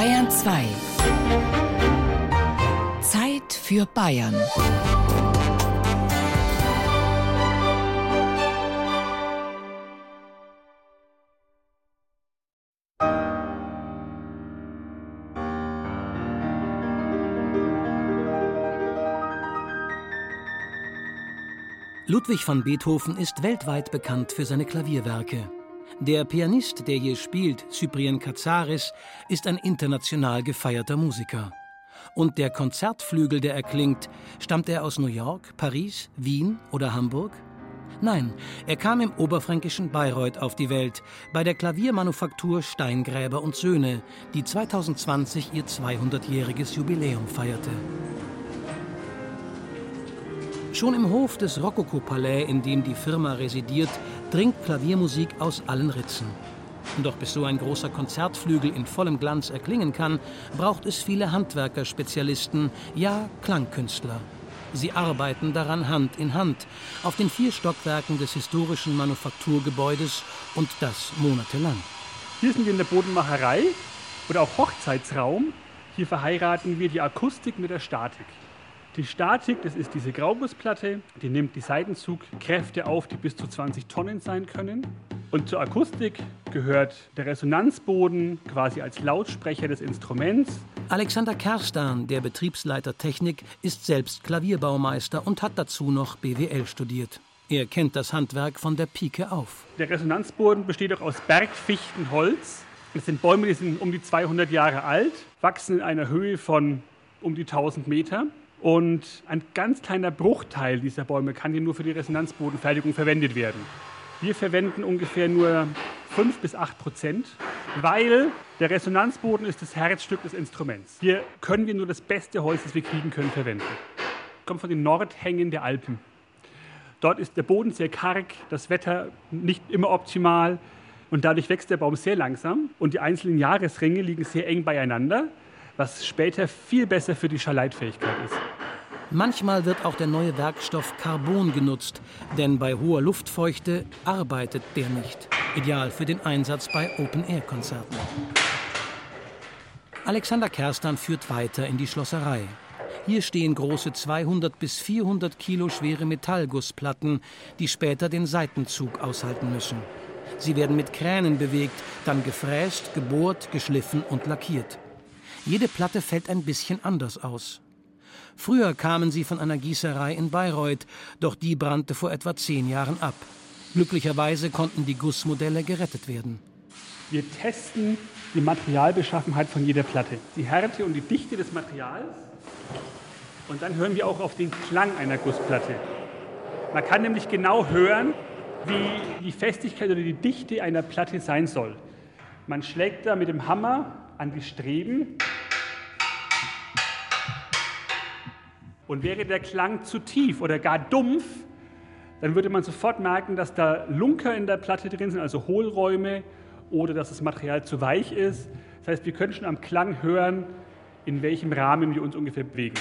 Bayern 2. Zeit für Bayern. Ludwig van Beethoven ist weltweit bekannt für seine Klavierwerke. Der Pianist, der hier spielt, Cyprien Katsaris, ist ein international gefeierter Musiker. Und der Konzertflügel, der erklingt, stammt er aus New York, Paris, Wien oder Hamburg? Nein, er kam im oberfränkischen Bayreuth auf die Welt, bei der Klaviermanufaktur Steingräber und Söhne, die 2020 ihr 200-jähriges Jubiläum feierte. Schon im Hof des Rokoko-Palais, in dem die Firma residiert, dringt Klaviermusik aus allen Ritzen. Doch bis so ein großer Konzertflügel in vollem Glanz erklingen kann, braucht es viele Handwerkerspezialisten, ja Klangkünstler. Sie arbeiten daran Hand in Hand auf den vier Stockwerken des historischen Manufakturgebäudes und das monatelang. Hier sind wir in der Bodenmacherei oder auch Hochzeitsraum. Hier verheiraten wir die Akustik mit der Statik. Die Statik, das ist diese Graugussplatte, die nimmt die Seitenzugkräfte auf, die bis zu 20 Tonnen sein können. Und zur Akustik gehört der Resonanzboden quasi als Lautsprecher des Instruments. Alexander Kerstan, der Betriebsleiter Technik, ist selbst Klavierbaumeister und hat dazu noch BWL studiert. Er kennt das Handwerk von der Pike auf. Der Resonanzboden besteht auch aus Bergfichtenholz. Das sind Bäume, die sind um die 200 Jahre alt, wachsen in einer Höhe von um die 1000 Meter. Und ein ganz kleiner Bruchteil dieser Bäume kann hier nur für die Resonanzbodenfertigung verwendet werden. Wir verwenden ungefähr nur 5 bis 8 Prozent, weil der Resonanzboden ist das Herzstück des Instruments. Hier können wir nur das beste Holz, das wir kriegen können, verwenden. Kommt von den Nordhängen der Alpen. Dort ist der Boden sehr karg, das Wetter nicht immer optimal und dadurch wächst der Baum sehr langsam und die einzelnen Jahresringe liegen sehr eng beieinander was später viel besser für die Schallleitfähigkeit ist. Manchmal wird auch der neue Werkstoff Carbon genutzt, denn bei hoher Luftfeuchte arbeitet der nicht. Ideal für den Einsatz bei Open-Air-Konzerten. Alexander Kerstan führt weiter in die Schlosserei. Hier stehen große 200 bis 400 Kilo schwere Metallgussplatten, die später den Seitenzug aushalten müssen. Sie werden mit Kränen bewegt, dann gefräst, gebohrt, geschliffen und lackiert. Jede Platte fällt ein bisschen anders aus. Früher kamen sie von einer Gießerei in Bayreuth, doch die brannte vor etwa zehn Jahren ab. Glücklicherweise konnten die Gussmodelle gerettet werden. Wir testen die Materialbeschaffenheit von jeder Platte, die Härte und die Dichte des Materials. Und dann hören wir auch auf den Klang einer Gussplatte. Man kann nämlich genau hören, wie die Festigkeit oder die Dichte einer Platte sein soll. Man schlägt da mit dem Hammer an die Streben. Und wäre der Klang zu tief oder gar dumpf, dann würde man sofort merken, dass da Lunker in der Platte drin sind, also Hohlräume, oder dass das Material zu weich ist. Das heißt, wir können schon am Klang hören, in welchem Rahmen wir uns ungefähr bewegen.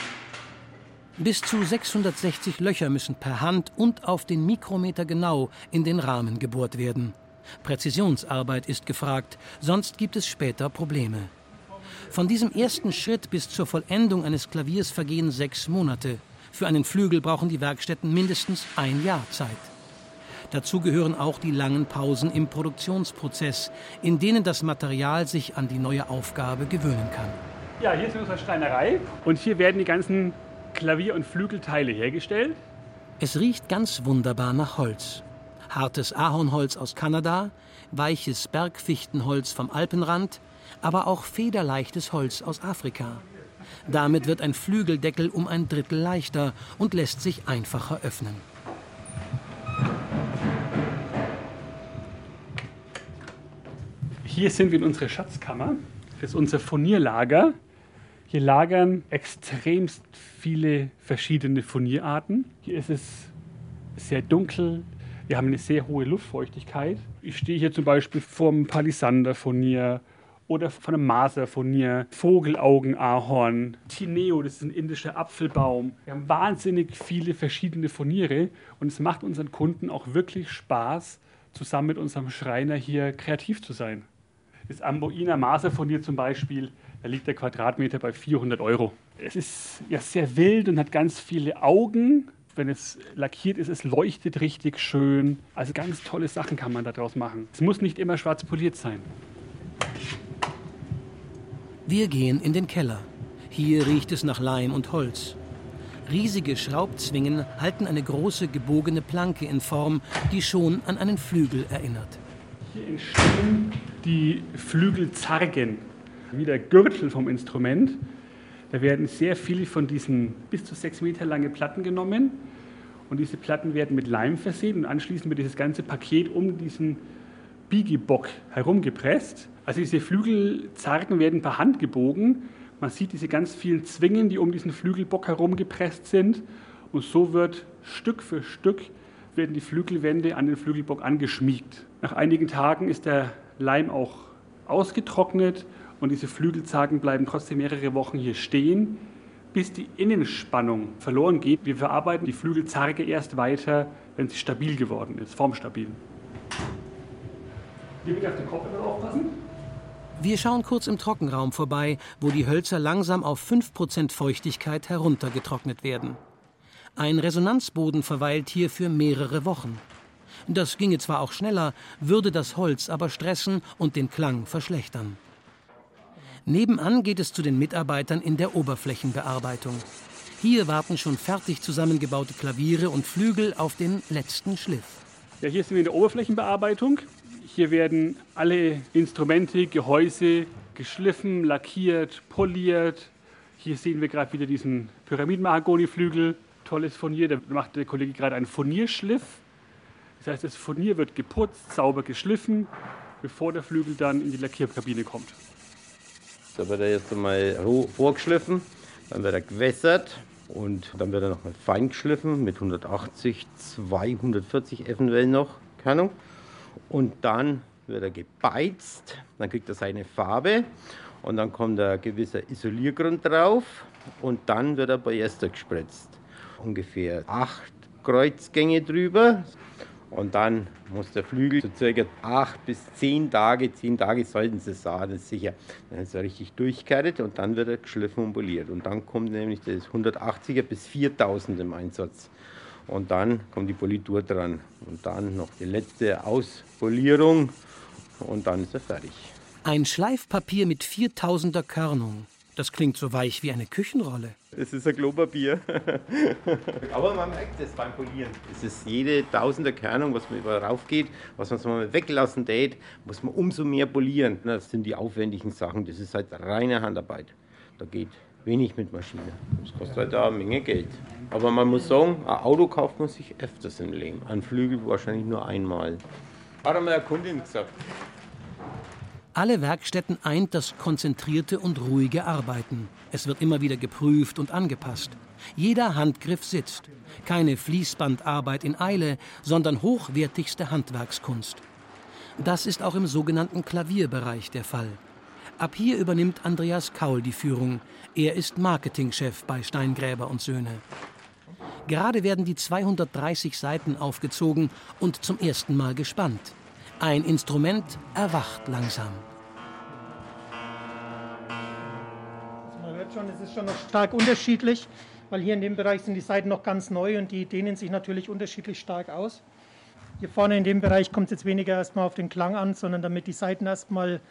Bis zu 660 Löcher müssen per Hand und auf den Mikrometer genau in den Rahmen gebohrt werden. Präzisionsarbeit ist gefragt, sonst gibt es später Probleme. Von diesem ersten Schritt bis zur Vollendung eines Klaviers vergehen sechs Monate. Für einen Flügel brauchen die Werkstätten mindestens ein Jahr Zeit. Dazu gehören auch die langen Pausen im Produktionsprozess, in denen das Material sich an die neue Aufgabe gewöhnen kann. Ja, hier ist unsere Steinerei und hier werden die ganzen Klavier- und Flügelteile hergestellt. Es riecht ganz wunderbar nach Holz hartes Ahornholz aus Kanada, weiches Bergfichtenholz vom Alpenrand, aber auch federleichtes Holz aus Afrika. Damit wird ein Flügeldeckel um ein Drittel leichter und lässt sich einfacher öffnen. Hier sind wir in unserer Schatzkammer. Das ist unser Furnierlager. Hier lagern extremst viele verschiedene Furnierarten. Hier ist es sehr dunkel, wir haben eine sehr hohe Luftfeuchtigkeit. Ich stehe hier zum Beispiel vom Palisander-Furnier oder von einem Maser-Furnier, Vogelaugen-Ahorn, Tineo, das ist ein indischer Apfelbaum. Wir haben wahnsinnig viele verschiedene Furniere und es macht unseren Kunden auch wirklich Spaß, zusammen mit unserem Schreiner hier kreativ zu sein. Das Amboiner Maserfurnier zum Beispiel, da liegt der Quadratmeter bei 400 Euro. Es ist ja sehr wild und hat ganz viele Augen. Wenn es lackiert ist, es leuchtet richtig schön. Also ganz tolle Sachen kann man daraus machen. Es muss nicht immer schwarz poliert sein. Wir gehen in den Keller. Hier riecht es nach Leim und Holz. Riesige Schraubzwingen halten eine große gebogene Planke in Form, die schon an einen Flügel erinnert. Hier entstehen die Flügelzargen, wie der Gürtel vom Instrument. Da werden sehr viele von diesen bis zu sechs Meter lange Platten genommen und diese Platten werden mit Leim versehen und anschließend wird dieses ganze Paket um diesen Bigibock herumgepresst. Also diese Flügelzargen werden per Hand gebogen man sieht diese ganz vielen Zwingen, die um diesen Flügelbock herum gepresst sind. Und so wird Stück für Stück werden die Flügelwände an den Flügelbock angeschmiegt. Nach einigen Tagen ist der Leim auch ausgetrocknet und diese Flügelzagen bleiben trotzdem mehrere Wochen hier stehen, bis die Innenspannung verloren geht. Wir verarbeiten die Flügelzarge erst weiter, wenn sie stabil geworden ist, formstabil. Hier bitte auf den Kopf aufpassen. Wir schauen kurz im Trockenraum vorbei, wo die Hölzer langsam auf 5% Feuchtigkeit heruntergetrocknet werden. Ein Resonanzboden verweilt hier für mehrere Wochen. Das ginge zwar auch schneller, würde das Holz aber stressen und den Klang verschlechtern. Nebenan geht es zu den Mitarbeitern in der Oberflächenbearbeitung. Hier warten schon fertig zusammengebaute Klaviere und Flügel auf den letzten Schliff. Ja, hier sind wir in der Oberflächenbearbeitung. Hier werden alle Instrumente, Gehäuse geschliffen, lackiert, poliert. Hier sehen wir gerade wieder diesen Pyramiden-Mahagoni-Flügel. Tolles Furnier, da macht der Kollege gerade einen Furnierschliff. Das heißt, das Furnier wird geputzt, sauber geschliffen, bevor der Flügel dann in die Lackierkabine kommt. Da wird er jetzt einmal roh vorgeschliffen, dann wird er gewässert und dann wird er nochmal fein geschliffen mit 180, 240 eventuell noch, keine. Und dann wird er gebeizt, dann kriegt er seine Farbe und dann kommt ein gewisser Isoliergrund drauf und dann wird er Polyester gespritzt. Ungefähr acht Kreuzgänge drüber und dann muss der Flügel so circa acht bis zehn Tage, zehn Tage sollten sie sagen, das ist sicher. Dann ist er richtig durchgehärtet und dann wird er geschliffen und poliert. Und dann kommt nämlich das 180er bis 4000 im Einsatz. Und dann kommt die Politur dran. Und dann noch die letzte Auspolierung. Und dann ist er fertig. Ein Schleifpapier mit 4000er Körnung. Das klingt so weich wie eine Küchenrolle. Es ist ein Klopapier. Aber man merkt es beim Polieren. Es ist jede tausender Kernung, was man über rauf geht, was man so mal weglassen tät, muss man umso mehr polieren. Das sind die aufwendigen Sachen. Das ist halt reine Handarbeit. Da geht wenig mit Maschine. Das kostet halt auch eine Menge Geld. Aber man muss sagen, ein Auto kauft man sich öfters im Leben. Ein Flügel wahrscheinlich nur einmal. Hat einmal eine Kundin gesagt. Alle Werkstätten eint das konzentrierte und ruhige Arbeiten. Es wird immer wieder geprüft und angepasst. Jeder Handgriff sitzt. Keine Fließbandarbeit in Eile, sondern hochwertigste Handwerkskunst. Das ist auch im sogenannten Klavierbereich der Fall. Ab hier übernimmt Andreas Kaul die Führung. Er ist Marketingchef bei Steingräber und Söhne. Gerade werden die 230 Seiten aufgezogen und zum ersten Mal gespannt. Ein Instrument erwacht langsam. Man hört schon, es ist schon noch stark unterschiedlich, weil hier in dem Bereich sind die Seiten noch ganz neu und die dehnen sich natürlich unterschiedlich stark aus. Hier vorne in dem Bereich kommt es jetzt weniger erstmal auf den Klang an, sondern damit die Seiten erstmal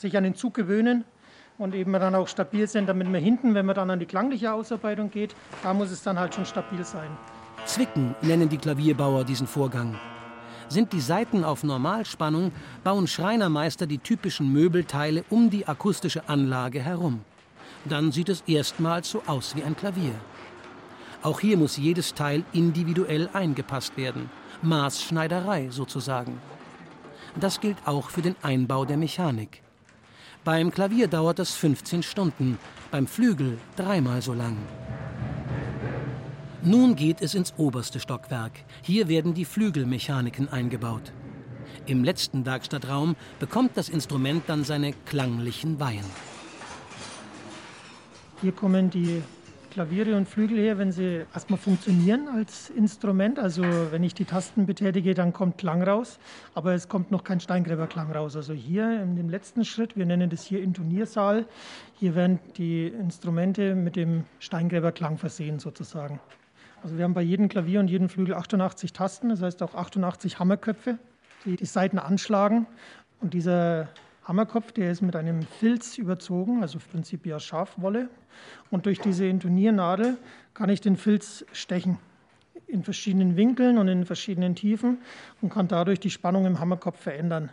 sich an den Zug gewöhnen und eben dann auch stabil sind, damit man hinten, wenn man dann an die klangliche Ausarbeitung geht, da muss es dann halt schon stabil sein. Zwicken nennen die Klavierbauer diesen Vorgang. Sind die Saiten auf Normalspannung, bauen Schreinermeister die typischen Möbelteile um die akustische Anlage herum. Dann sieht es erstmals so aus wie ein Klavier. Auch hier muss jedes Teil individuell eingepasst werden. Maßschneiderei sozusagen. Das gilt auch für den Einbau der Mechanik. Beim Klavier dauert es 15 Stunden, beim Flügel dreimal so lang. Nun geht es ins oberste Stockwerk. Hier werden die Flügelmechaniken eingebaut. Im letzten Werkstattraum bekommt das Instrument dann seine klanglichen Weihen. Hier kommen die Klaviere und Flügel her, wenn sie erstmal funktionieren als Instrument. Also wenn ich die Tasten betätige, dann kommt Klang raus, aber es kommt noch kein Steingräberklang raus. Also hier in dem letzten Schritt, wir nennen das hier Intoniersaal, hier werden die Instrumente mit dem Steingräberklang versehen sozusagen. Also wir haben bei jedem Klavier und jedem Flügel 88 Tasten, das heißt auch 88 Hammerköpfe, die die Saiten anschlagen. Und dieser Hammerkopf, der ist mit einem Filz überzogen, also im Prinzip ja Schafwolle. Und durch diese Intoniernadel kann ich den Filz stechen in verschiedenen Winkeln und in verschiedenen Tiefen und kann dadurch die Spannung im Hammerkopf verändern.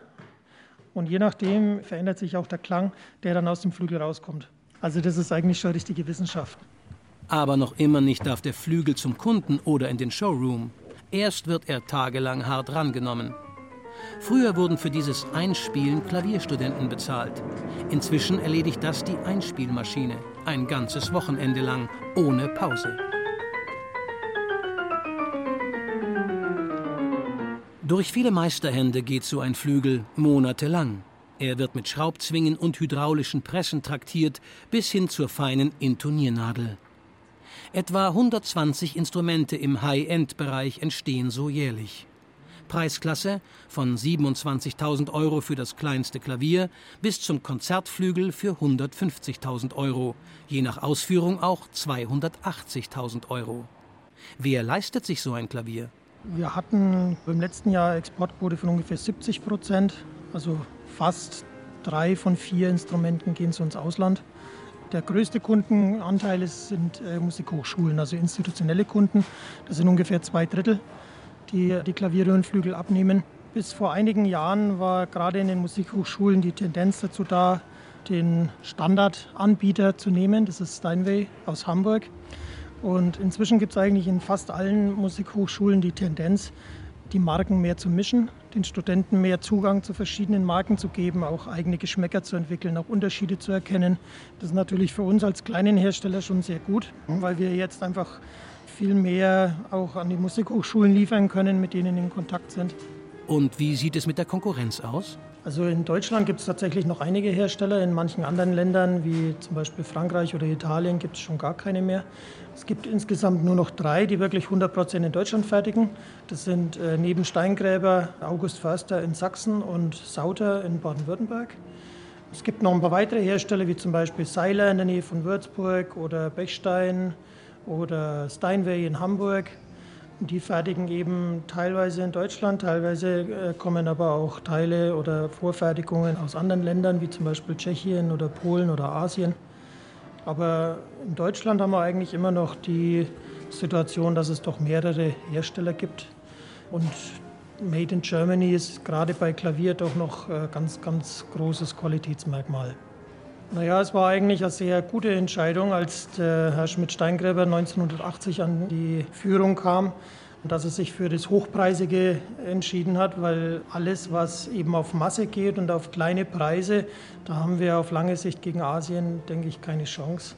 Und je nachdem verändert sich auch der Klang, der dann aus dem Flügel rauskommt. Also das ist eigentlich schon richtige Wissenschaft. Aber noch immer nicht darf der Flügel zum Kunden oder in den Showroom. Erst wird er tagelang hart rangenommen. Früher wurden für dieses Einspielen Klavierstudenten bezahlt. Inzwischen erledigt das die Einspielmaschine. Ein ganzes Wochenende lang, ohne Pause. Durch viele Meisterhände geht so ein Flügel monatelang. Er wird mit Schraubzwingen und hydraulischen Pressen traktiert bis hin zur feinen Intoniernadel. Etwa 120 Instrumente im High-End-Bereich entstehen so jährlich. Preisklasse von 27.000 Euro für das kleinste Klavier bis zum Konzertflügel für 150.000 Euro, je nach Ausführung auch 280.000 Euro. Wer leistet sich so ein Klavier? Wir hatten im letzten Jahr Exportquote von ungefähr 70 Prozent, also fast drei von vier Instrumenten gehen zu ins Ausland. Der größte Kundenanteil sind äh, Musikhochschulen, also institutionelle Kunden. Das sind ungefähr zwei Drittel die die Klaviere und Flügel abnehmen. Bis vor einigen Jahren war gerade in den Musikhochschulen die Tendenz dazu da, den Standardanbieter zu nehmen. Das ist Steinway aus Hamburg. Und inzwischen gibt es eigentlich in fast allen Musikhochschulen die Tendenz, die Marken mehr zu mischen, den Studenten mehr Zugang zu verschiedenen Marken zu geben, auch eigene Geschmäcker zu entwickeln, auch Unterschiede zu erkennen. Das ist natürlich für uns als kleinen Hersteller schon sehr gut, weil wir jetzt einfach viel mehr auch an die Musikhochschulen liefern können, mit denen in Kontakt sind. Und wie sieht es mit der Konkurrenz aus? Also in Deutschland gibt es tatsächlich noch einige Hersteller. In manchen anderen Ländern, wie zum Beispiel Frankreich oder Italien, gibt es schon gar keine mehr. Es gibt insgesamt nur noch drei, die wirklich 100 Prozent in Deutschland fertigen. Das sind äh, neben Steingräber August Förster in Sachsen und Sauter in Baden-Württemberg. Es gibt noch ein paar weitere Hersteller, wie zum Beispiel Seiler in der Nähe von Würzburg oder Bechstein oder Steinway in Hamburg. Die fertigen eben teilweise in Deutschland, teilweise äh, kommen aber auch Teile oder Vorfertigungen aus anderen Ländern, wie zum Beispiel Tschechien oder Polen oder Asien. Aber in Deutschland haben wir eigentlich immer noch die Situation, dass es doch mehrere Hersteller gibt. Und Made in Germany ist gerade bei Klavier doch noch ein äh, ganz, ganz großes Qualitätsmerkmal. Naja, es war eigentlich eine sehr gute Entscheidung, als Herr Schmidt-Steingräber 1980 an die Führung kam dass er sich für das Hochpreisige entschieden hat, weil alles, was eben auf Masse geht und auf kleine Preise, da haben wir auf lange Sicht gegen Asien, denke ich, keine Chance.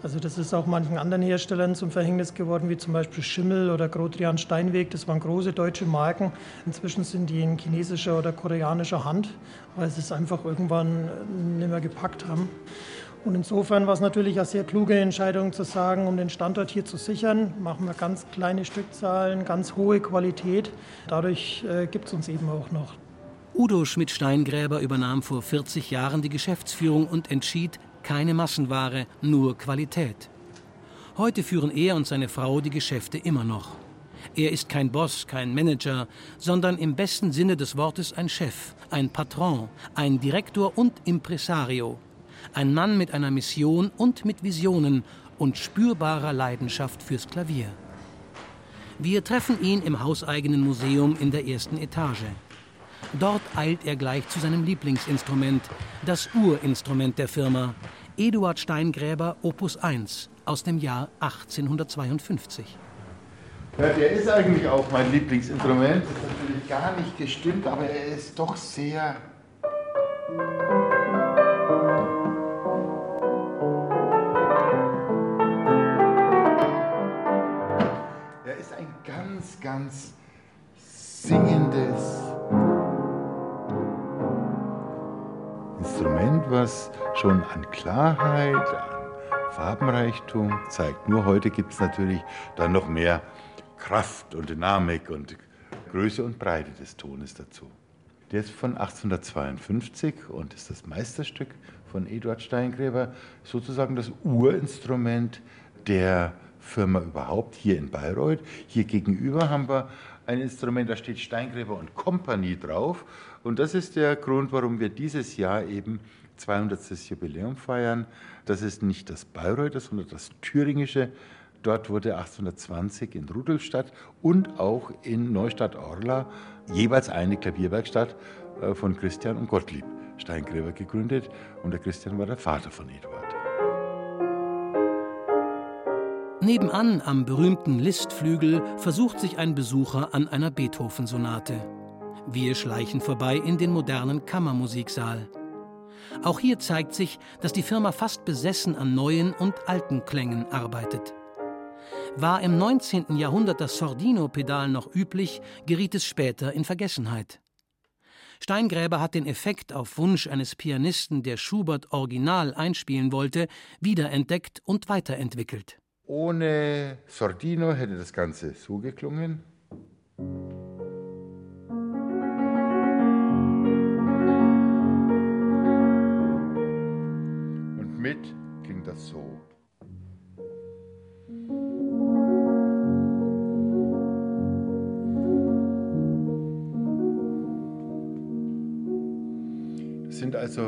Also das ist auch manchen anderen Herstellern zum Verhängnis geworden, wie zum Beispiel Schimmel oder Grotrian Steinweg. Das waren große deutsche Marken. Inzwischen sind die in chinesischer oder koreanischer Hand, weil sie es einfach irgendwann nicht mehr gepackt haben. Und insofern war es natürlich eine sehr kluge Entscheidung zu sagen, um den Standort hier zu sichern, machen wir ganz kleine Stückzahlen, ganz hohe Qualität. Dadurch äh, gibt es uns eben auch noch. Udo Schmidt-Steingräber übernahm vor 40 Jahren die Geschäftsführung und entschied, keine Massenware, nur Qualität. Heute führen er und seine Frau die Geschäfte immer noch. Er ist kein Boss, kein Manager, sondern im besten Sinne des Wortes ein Chef, ein Patron, ein Direktor und Impresario. Ein Mann mit einer Mission und mit Visionen und spürbarer Leidenschaft fürs Klavier. Wir treffen ihn im hauseigenen Museum in der ersten Etage. Dort eilt er gleich zu seinem Lieblingsinstrument, das Urinstrument der Firma, Eduard Steingräber Opus 1 aus dem Jahr 1852. Ja, der ist eigentlich auch mein Lieblingsinstrument. Das ist natürlich gar nicht gestimmt, aber er ist doch sehr. Schon an Klarheit, an Farbenreichtum zeigt. Nur heute gibt es natürlich dann noch mehr Kraft und Dynamik und Größe und Breite des Tones dazu. Der ist von 1852 und ist das Meisterstück von Eduard Steingräber, sozusagen das Urinstrument der Firma überhaupt hier in Bayreuth. Hier gegenüber haben wir ein Instrument, da steht Steingräber und Kompanie drauf. Und das ist der Grund, warum wir dieses Jahr eben 200. Jubiläum feiern. Das ist nicht das Bayreuther, sondern das Thüringische. Dort wurde 1820 in Rudolstadt und auch in Neustadt-Orla jeweils eine Klavierwerkstatt äh, von Christian und Gottlieb Steingräber gegründet. Und der Christian war der Vater von Eduard. Nebenan am berühmten Listflügel versucht sich ein Besucher an einer Beethoven-Sonate. Wir schleichen vorbei in den modernen Kammermusiksaal. Auch hier zeigt sich, dass die Firma fast besessen an neuen und alten Klängen arbeitet. War im 19. Jahrhundert das Sordino-Pedal noch üblich, geriet es später in Vergessenheit. Steingräber hat den Effekt auf Wunsch eines Pianisten, der Schubert original einspielen wollte, wiederentdeckt und weiterentwickelt. Ohne Sordino hätte das Ganze so geklungen. Mit klingt das so. Das sind also,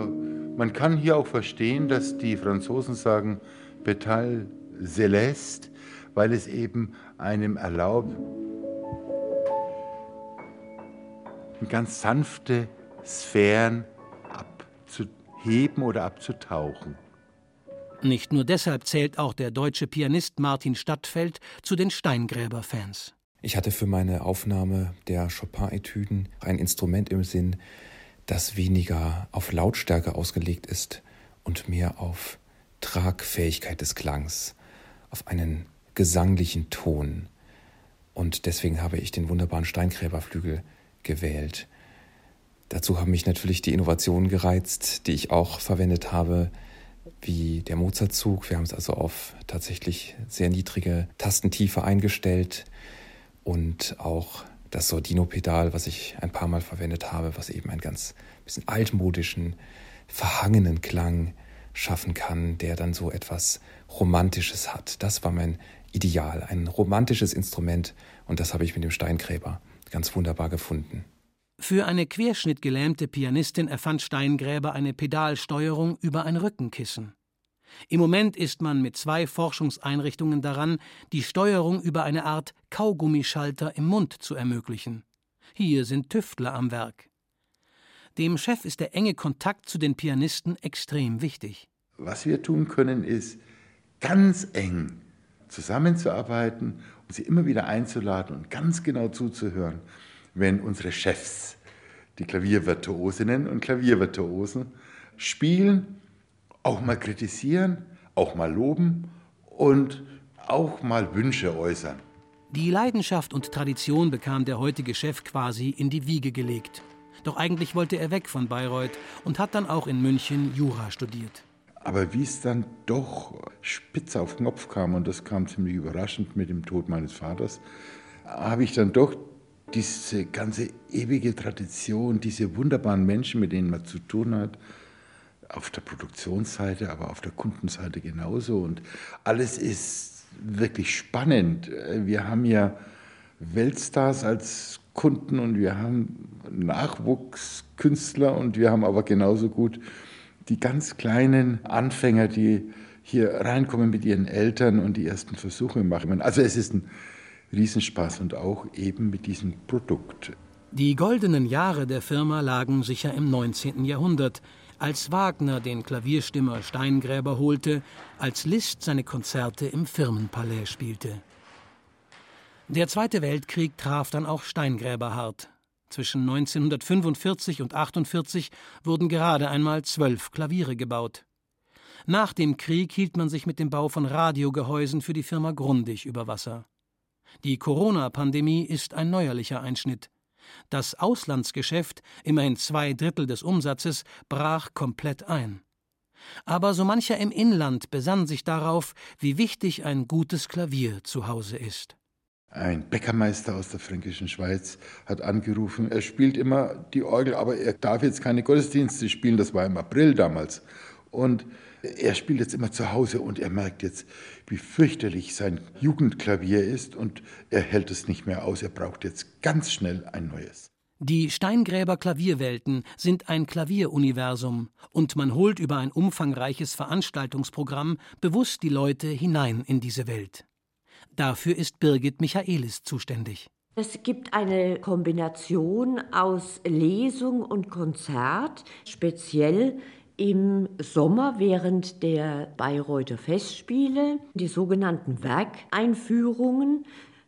man kann hier auch verstehen, dass die Franzosen sagen, Petal Celeste, weil es eben einem erlaubt, ganz sanfte Sphären abzuheben oder abzutauchen. Nicht nur deshalb zählt auch der deutsche Pianist Martin Stadtfeld zu den Steingräber-Fans. Ich hatte für meine Aufnahme der Chopin-Etüden ein Instrument im Sinn, das weniger auf Lautstärke ausgelegt ist und mehr auf Tragfähigkeit des Klangs auf einen gesanglichen Ton. Und deswegen habe ich den wunderbaren Steingräberflügel gewählt. Dazu haben mich natürlich die Innovationen gereizt, die ich auch verwendet habe, wie der Mozartzug. Wir haben es also auf tatsächlich sehr niedrige Tastentiefe eingestellt und auch das Sordino-Pedal, was ich ein paar Mal verwendet habe, was eben einen ganz bisschen altmodischen, verhangenen Klang schaffen kann, der dann so etwas Romantisches hat. Das war mein Ideal, ein romantisches Instrument und das habe ich mit dem Steingräber ganz wunderbar gefunden. Für eine querschnittgelähmte Pianistin erfand Steingräber eine Pedalsteuerung über ein Rückenkissen. Im Moment ist man mit zwei Forschungseinrichtungen daran, die Steuerung über eine Art Kaugummischalter im Mund zu ermöglichen. Hier sind Tüftler am Werk. Dem Chef ist der enge Kontakt zu den Pianisten extrem wichtig. Was wir tun können, ist ganz eng zusammenzuarbeiten und sie immer wieder einzuladen und ganz genau zuzuhören, wenn unsere Chefs, die Klaviervirtuosinnen und Klaviervirtuosen, spielen, auch mal kritisieren, auch mal loben und auch mal Wünsche äußern. Die Leidenschaft und Tradition bekam der heutige Chef quasi in die Wiege gelegt. Doch eigentlich wollte er weg von Bayreuth und hat dann auch in München Jura studiert. Aber wie es dann doch spitz auf Knopf kam, und das kam ziemlich überraschend mit dem Tod meines Vaters, habe ich dann doch diese ganze ewige Tradition, diese wunderbaren Menschen, mit denen man zu tun hat, auf der Produktionsseite, aber auf der Kundenseite genauso. Und alles ist wirklich spannend. Wir haben ja Weltstars als Kunden und wir haben Nachwuchskünstler und wir haben aber genauso gut die ganz kleinen Anfänger, die hier reinkommen mit ihren Eltern und die ersten Versuche machen. Also es ist ein Riesenspaß und auch eben mit diesem Produkt. Die goldenen Jahre der Firma lagen sicher im 19. Jahrhundert, als Wagner den Klavierstimmer Steingräber holte, als Liszt seine Konzerte im Firmenpalais spielte. Der Zweite Weltkrieg traf dann auch Steingräber hart. Zwischen 1945 und 1948 wurden gerade einmal zwölf Klaviere gebaut. Nach dem Krieg hielt man sich mit dem Bau von Radiogehäusen für die Firma Grundig über Wasser. Die Corona-Pandemie ist ein neuerlicher Einschnitt. Das Auslandsgeschäft, immerhin zwei Drittel des Umsatzes, brach komplett ein. Aber so mancher im Inland besann sich darauf, wie wichtig ein gutes Klavier zu Hause ist. Ein Bäckermeister aus der fränkischen Schweiz hat angerufen, er spielt immer die Orgel, aber er darf jetzt keine Gottesdienste spielen, das war im April damals. Und er spielt jetzt immer zu Hause und er merkt jetzt, wie fürchterlich sein Jugendklavier ist und er hält es nicht mehr aus, er braucht jetzt ganz schnell ein neues. Die Steingräber Klavierwelten sind ein Klavieruniversum und man holt über ein umfangreiches Veranstaltungsprogramm bewusst die Leute hinein in diese Welt. Dafür ist Birgit Michaelis zuständig. Es gibt eine Kombination aus Lesung und Konzert, speziell im Sommer während der Bayreuther Festspiele, die sogenannten Werkeinführungen.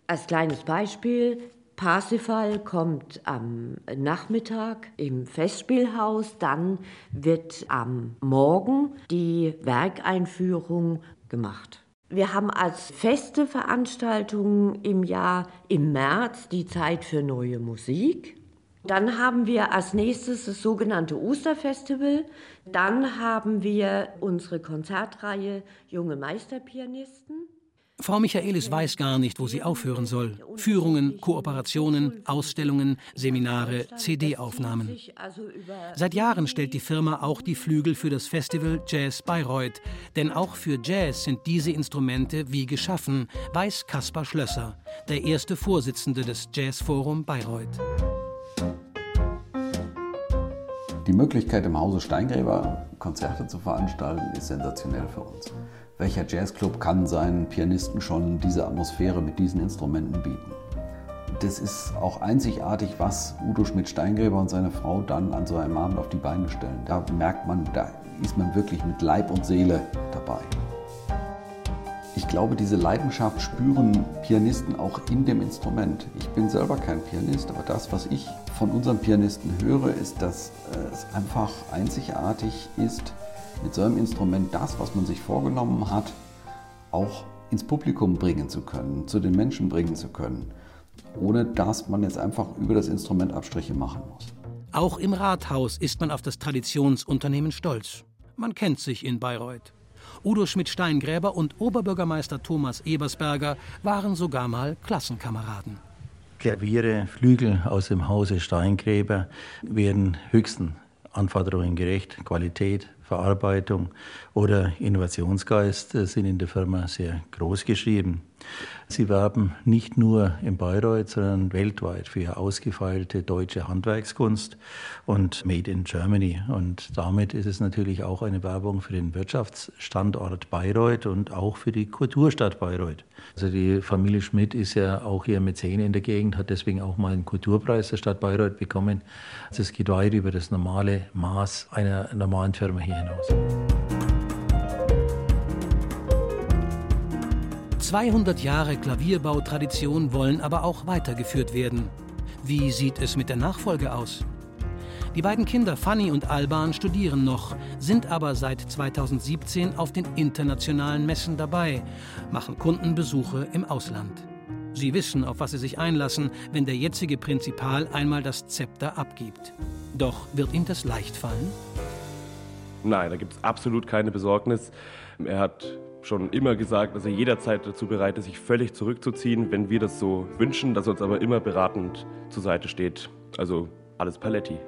Als kleines Beispiel, Parsifal kommt am Nachmittag im Festspielhaus, dann wird am Morgen die Werkeinführung gemacht. Wir haben als feste Veranstaltung im Jahr im März die Zeit für neue Musik. Dann haben wir als nächstes das sogenannte Osterfestival. Dann haben wir unsere Konzertreihe Junge Meisterpianisten. Frau Michaelis weiß gar nicht, wo sie aufhören soll. Führungen, Kooperationen, Ausstellungen, Seminare, CD-Aufnahmen. Seit Jahren stellt die Firma auch die Flügel für das Festival Jazz Bayreuth. Denn auch für Jazz sind diese Instrumente wie geschaffen, weiß Kaspar Schlösser, der erste Vorsitzende des Jazzforum Bayreuth. Die Möglichkeit, im Hause Steingräber Konzerte zu veranstalten, ist sensationell für uns. Welcher Jazzclub kann seinen Pianisten schon diese Atmosphäre mit diesen Instrumenten bieten? Das ist auch einzigartig, was Udo Schmidt-Steingräber und seine Frau dann an so einem Abend auf die Beine stellen. Da merkt man, da ist man wirklich mit Leib und Seele dabei. Ich glaube, diese Leidenschaft spüren Pianisten auch in dem Instrument. Ich bin selber kein Pianist, aber das, was ich von unseren Pianisten höre, ist, dass äh, es einfach einzigartig ist, mit so einem Instrument das, was man sich vorgenommen hat, auch ins Publikum bringen zu können, zu den Menschen bringen zu können, ohne dass man jetzt einfach über das Instrument Abstriche machen muss. Auch im Rathaus ist man auf das Traditionsunternehmen stolz. Man kennt sich in Bayreuth. Udo Schmidt-Steingräber und Oberbürgermeister Thomas Ebersberger waren sogar mal Klassenkameraden. Klaviere, Flügel aus dem Hause Steingräber werden höchsten Anforderungen gerecht. Qualität, Verarbeitung oder Innovationsgeist sind in der Firma sehr groß geschrieben. Sie werben nicht nur in Bayreuth, sondern weltweit für ausgefeilte deutsche Handwerkskunst und Made in Germany. Und damit ist es natürlich auch eine Werbung für den Wirtschaftsstandort Bayreuth und auch für die Kulturstadt Bayreuth. Also die Familie Schmidt ist ja auch hier Mäzene in der Gegend, hat deswegen auch mal einen Kulturpreis der Stadt Bayreuth bekommen. Also es geht weit über das normale Maß einer normalen Firma hier hinaus. 200 Jahre Klavierbautradition wollen aber auch weitergeführt werden. Wie sieht es mit der Nachfolge aus? Die beiden Kinder Fanny und Alban studieren noch, sind aber seit 2017 auf den internationalen Messen dabei, machen Kundenbesuche im Ausland. Sie wissen, auf was sie sich einlassen, wenn der jetzige Prinzipal einmal das Zepter abgibt. Doch wird ihm das leicht fallen? Nein, da gibt es absolut keine Besorgnis. Er hat schon immer gesagt, dass er jederzeit dazu bereit ist, sich völlig zurückzuziehen, wenn wir das so wünschen, dass er uns aber immer beratend zur Seite steht. Also alles Paletti.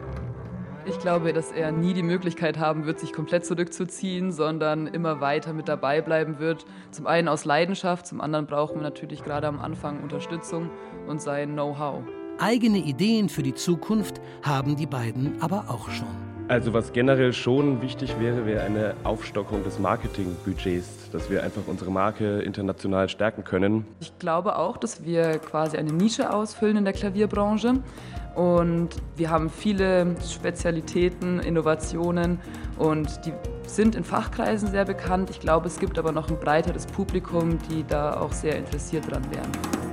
Ich glaube, dass er nie die Möglichkeit haben wird, sich komplett zurückzuziehen, sondern immer weiter mit dabei bleiben wird. Zum einen aus Leidenschaft, zum anderen brauchen wir natürlich gerade am Anfang Unterstützung und sein Know-how. Eigene Ideen für die Zukunft haben die beiden aber auch schon. Also was generell schon wichtig wäre, wäre eine Aufstockung des Marketingbudgets, dass wir einfach unsere Marke international stärken können. Ich glaube auch, dass wir quasi eine Nische ausfüllen in der Klavierbranche. Und wir haben viele Spezialitäten, Innovationen und die sind in Fachkreisen sehr bekannt. Ich glaube, es gibt aber noch ein breiteres Publikum, die da auch sehr interessiert dran wären.